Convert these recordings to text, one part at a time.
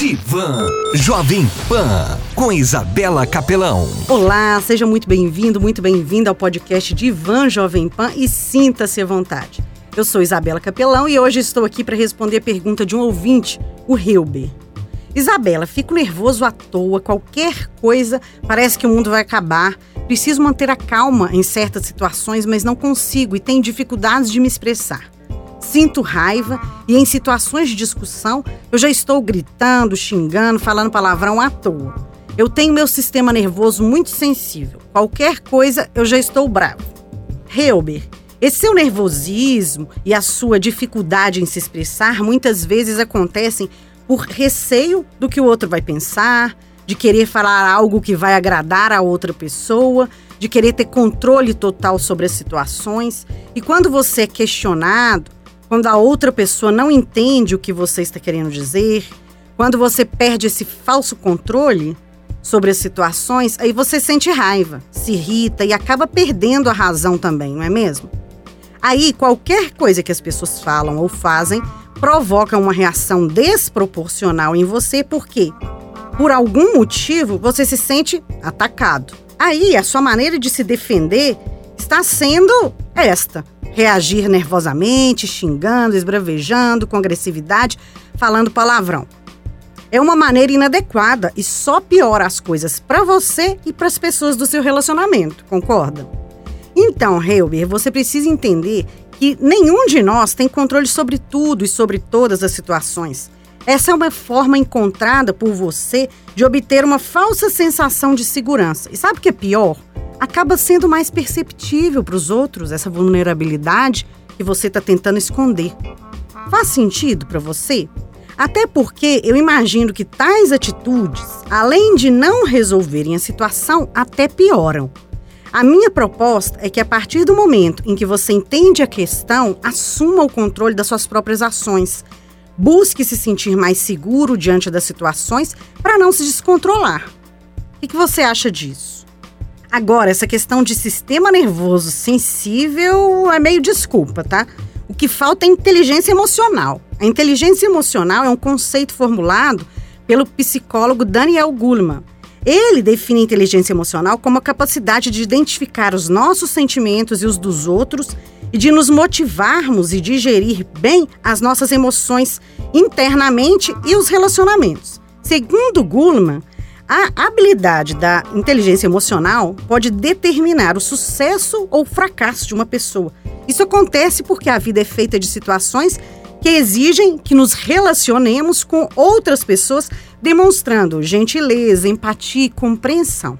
Divan Jovem Pan com Isabela Capelão. Olá, seja muito bem-vindo, muito bem-vinda ao podcast Divan Jovem Pan e sinta-se à vontade. Eu sou Isabela Capelão e hoje estou aqui para responder a pergunta de um ouvinte, o Hilber. Isabela, fico nervoso à toa, qualquer coisa parece que o mundo vai acabar. Preciso manter a calma em certas situações, mas não consigo e tenho dificuldades de me expressar sinto raiva e em situações de discussão eu já estou gritando, xingando, falando palavrão à toa. Eu tenho meu sistema nervoso muito sensível. Qualquer coisa eu já estou bravo. Helber, esse seu nervosismo e a sua dificuldade em se expressar muitas vezes acontecem por receio do que o outro vai pensar, de querer falar algo que vai agradar a outra pessoa, de querer ter controle total sobre as situações. E quando você é questionado, quando a outra pessoa não entende o que você está querendo dizer, quando você perde esse falso controle sobre as situações, aí você sente raiva, se irrita e acaba perdendo a razão também, não é mesmo? Aí qualquer coisa que as pessoas falam ou fazem provoca uma reação desproporcional em você, porque por algum motivo você se sente atacado. Aí a sua maneira de se defender está sendo esta: reagir nervosamente, xingando, esbravejando, com agressividade, falando palavrão. É uma maneira inadequada e só piora as coisas para você e para as pessoas do seu relacionamento, concorda? Então, Helber, você precisa entender que nenhum de nós tem controle sobre tudo e sobre todas as situações. Essa é uma forma encontrada por você de obter uma falsa sensação de segurança. E sabe o que é pior? Acaba sendo mais perceptível para os outros essa vulnerabilidade que você está tentando esconder. Faz sentido para você? Até porque eu imagino que tais atitudes, além de não resolverem a situação, até pioram. A minha proposta é que a partir do momento em que você entende a questão, assuma o controle das suas próprias ações. Busque se sentir mais seguro diante das situações para não se descontrolar. O que você acha disso? Agora, essa questão de sistema nervoso sensível é meio desculpa, tá? O que falta é inteligência emocional. A inteligência emocional é um conceito formulado pelo psicólogo Daniel Goleman. Ele define a inteligência emocional como a capacidade de identificar os nossos sentimentos e os dos outros e de nos motivarmos e digerir bem as nossas emoções internamente e os relacionamentos. Segundo Goleman, a habilidade da inteligência emocional pode determinar o sucesso ou fracasso de uma pessoa. Isso acontece porque a vida é feita de situações que exigem que nos relacionemos com outras pessoas, demonstrando gentileza, empatia e compreensão.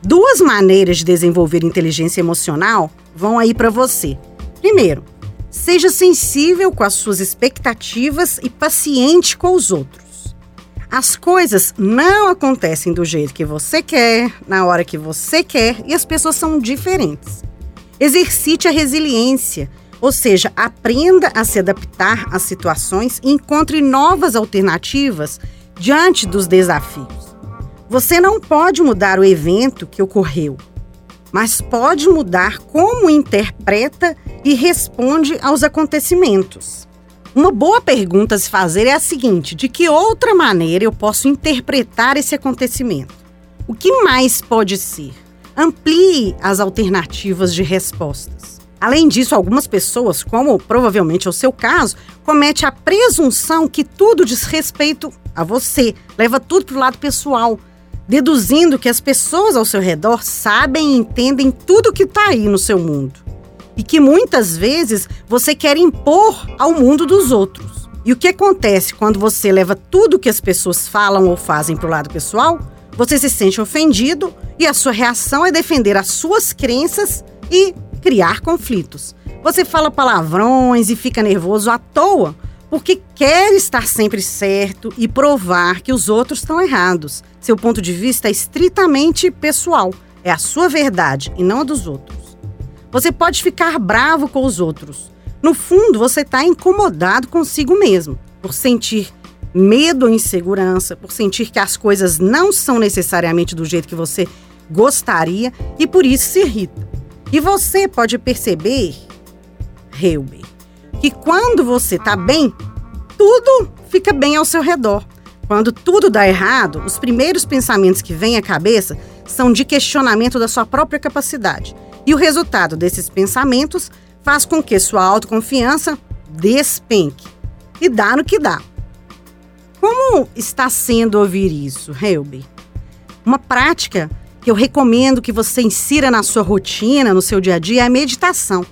Duas maneiras de desenvolver inteligência emocional vão aí para você. Primeiro, seja sensível com as suas expectativas e paciente com os outros. As coisas não acontecem do jeito que você quer, na hora que você quer, e as pessoas são diferentes. Exercite a resiliência, ou seja, aprenda a se adaptar às situações e encontre novas alternativas diante dos desafios. Você não pode mudar o evento que ocorreu, mas pode mudar como interpreta e responde aos acontecimentos. Uma boa pergunta a se fazer é a seguinte: de que outra maneira eu posso interpretar esse acontecimento? O que mais pode ser? Amplie as alternativas de respostas. Além disso, algumas pessoas, como provavelmente é o seu caso, comete a presunção que tudo diz respeito a você, leva tudo para o lado pessoal, deduzindo que as pessoas ao seu redor sabem e entendem tudo que está aí no seu mundo e que muitas vezes você quer impor ao mundo dos outros. E o que acontece quando você leva tudo que as pessoas falam ou fazem para o lado pessoal? Você se sente ofendido e a sua reação é defender as suas crenças e criar conflitos. Você fala palavrões e fica nervoso à toa porque quer estar sempre certo e provar que os outros estão errados. Seu ponto de vista é estritamente pessoal, é a sua verdade e não a dos outros. Você pode ficar bravo com os outros. No fundo, você está incomodado consigo mesmo, por sentir medo ou insegurança, por sentir que as coisas não são necessariamente do jeito que você gostaria e por isso se irrita. E você pode perceber, Helber, que quando você está bem, tudo fica bem ao seu redor. Quando tudo dá errado, os primeiros pensamentos que vêm à cabeça são de questionamento da sua própria capacidade. E o resultado desses pensamentos faz com que sua autoconfiança despenque. E dá no que dá. Como está sendo ouvir isso, Helby? Uma prática que eu recomendo que você insira na sua rotina, no seu dia a dia, é a meditação.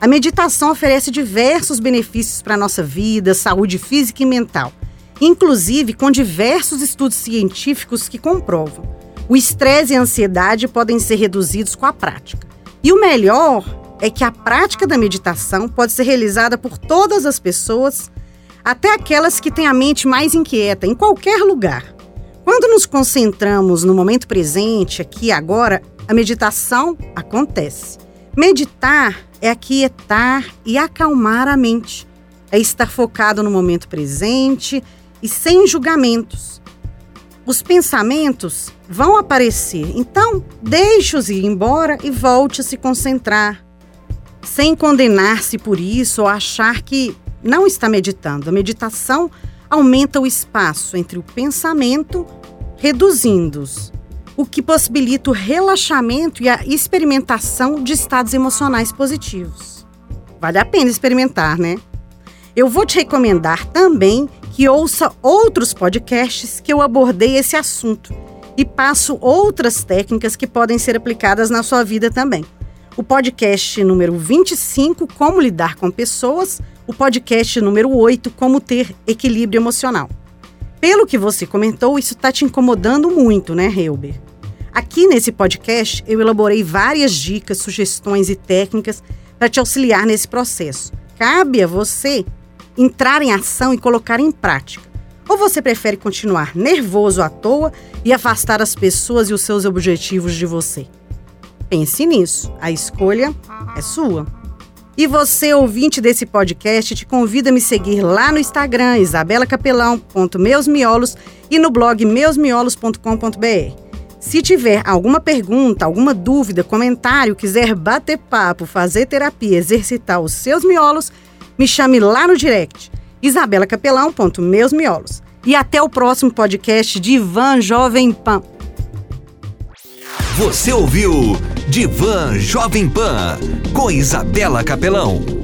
A meditação oferece diversos benefícios para a nossa vida, saúde física e mental, inclusive com diversos estudos científicos que comprovam. O estresse e a ansiedade podem ser reduzidos com a prática. E o melhor é que a prática da meditação pode ser realizada por todas as pessoas, até aquelas que têm a mente mais inquieta, em qualquer lugar. Quando nos concentramos no momento presente, aqui e agora, a meditação acontece. Meditar é aquietar e acalmar a mente, é estar focado no momento presente e sem julgamentos. Os pensamentos vão aparecer, então deixe-os ir embora e volte a se concentrar, sem condenar-se por isso ou achar que não está meditando. A meditação aumenta o espaço entre o pensamento, reduzindo-os o que possibilita o relaxamento e a experimentação de estados emocionais positivos. Vale a pena experimentar, né? Eu vou te recomendar também que ouça outros podcasts que eu abordei esse assunto e passo outras técnicas que podem ser aplicadas na sua vida também. O podcast número 25, Como Lidar com Pessoas, o podcast número 8, Como Ter Equilíbrio Emocional. Pelo que você comentou, isso está te incomodando muito, né, Helber? Aqui nesse podcast eu elaborei várias dicas, sugestões e técnicas para te auxiliar nesse processo. Cabe a você entrar em ação e colocar em prática. Ou você prefere continuar nervoso à toa e afastar as pessoas e os seus objetivos de você? Pense nisso, a escolha é sua. E você, ouvinte desse podcast, te convida a me seguir lá no Instagram, isabelacapelão.meusmiolos e no blog meusmiolos.com.br. Se tiver alguma pergunta, alguma dúvida, comentário, quiser bater papo, fazer terapia, exercitar os seus miolos, me chame lá no direct, isabelacapelão.meusmiolos. E até o próximo podcast de Ivan Jovem Pan. Você ouviu Divan Jovem Pan com Isabela Capelão.